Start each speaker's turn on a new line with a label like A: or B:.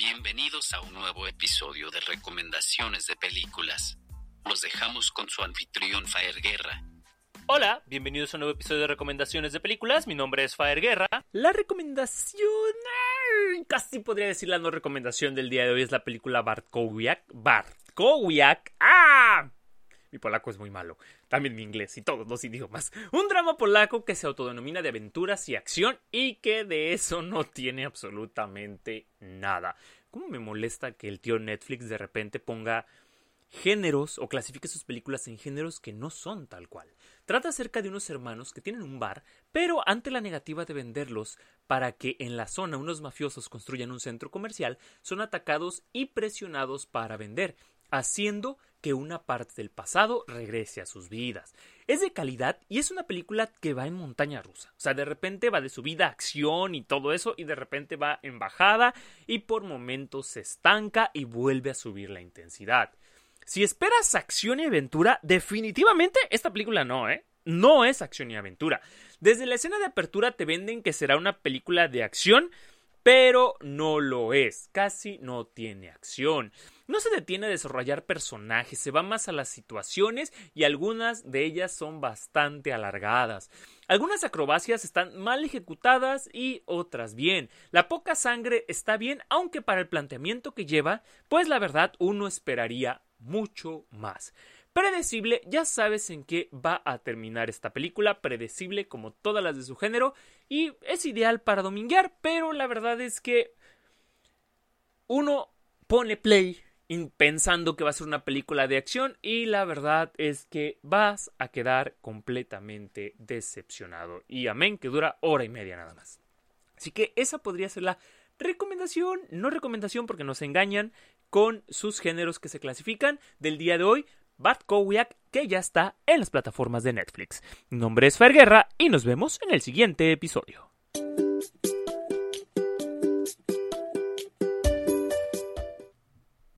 A: bienvenidos a un nuevo episodio de recomendaciones de películas. Los dejamos con su anfitrión Faer Guerra.
B: Hola, bienvenidos a un nuevo episodio de recomendaciones de películas. Mi nombre es Faer Guerra. La recomendación, casi podría decir la no recomendación del día de hoy es la película Bartkowiak. Bartkowiak. ¡Ah! Mi polaco es muy malo. También mi inglés y todos los idiomas. Un drama polaco que se autodenomina de aventuras y acción y que de eso no tiene absolutamente nada. ¿Cómo me molesta que el tío Netflix de repente ponga géneros o clasifique sus películas en géneros que no son tal cual? Trata acerca de unos hermanos que tienen un bar, pero ante la negativa de venderlos para que en la zona unos mafiosos construyan un centro comercial, son atacados y presionados para vender, haciendo que una parte del pasado regrese a sus vidas. Es de calidad y es una película que va en montaña rusa. O sea, de repente va de subida a acción y todo eso y de repente va en bajada y por momentos se estanca y vuelve a subir la intensidad. Si esperas acción y aventura, definitivamente esta película no, ¿eh? No es acción y aventura. Desde la escena de apertura te venden que será una película de acción, pero no lo es. Casi no tiene acción. No se detiene a desarrollar personajes, se va más a las situaciones y algunas de ellas son bastante alargadas. Algunas acrobacias están mal ejecutadas y otras bien. La poca sangre está bien, aunque para el planteamiento que lleva, pues la verdad uno esperaría mucho más. Predecible, ya sabes en qué va a terminar esta película, predecible como todas las de su género, y es ideal para dominguear, pero la verdad es que uno pone play pensando que va a ser una película de acción y la verdad es que vas a quedar completamente decepcionado. Y amén, que dura hora y media nada más. Así que esa podría ser la recomendación, no recomendación porque nos engañan con sus géneros que se clasifican del día de hoy. Bart Kowiak, que ya está en las plataformas de Netflix. Mi nombre es Fer Guerra y nos vemos en el siguiente episodio.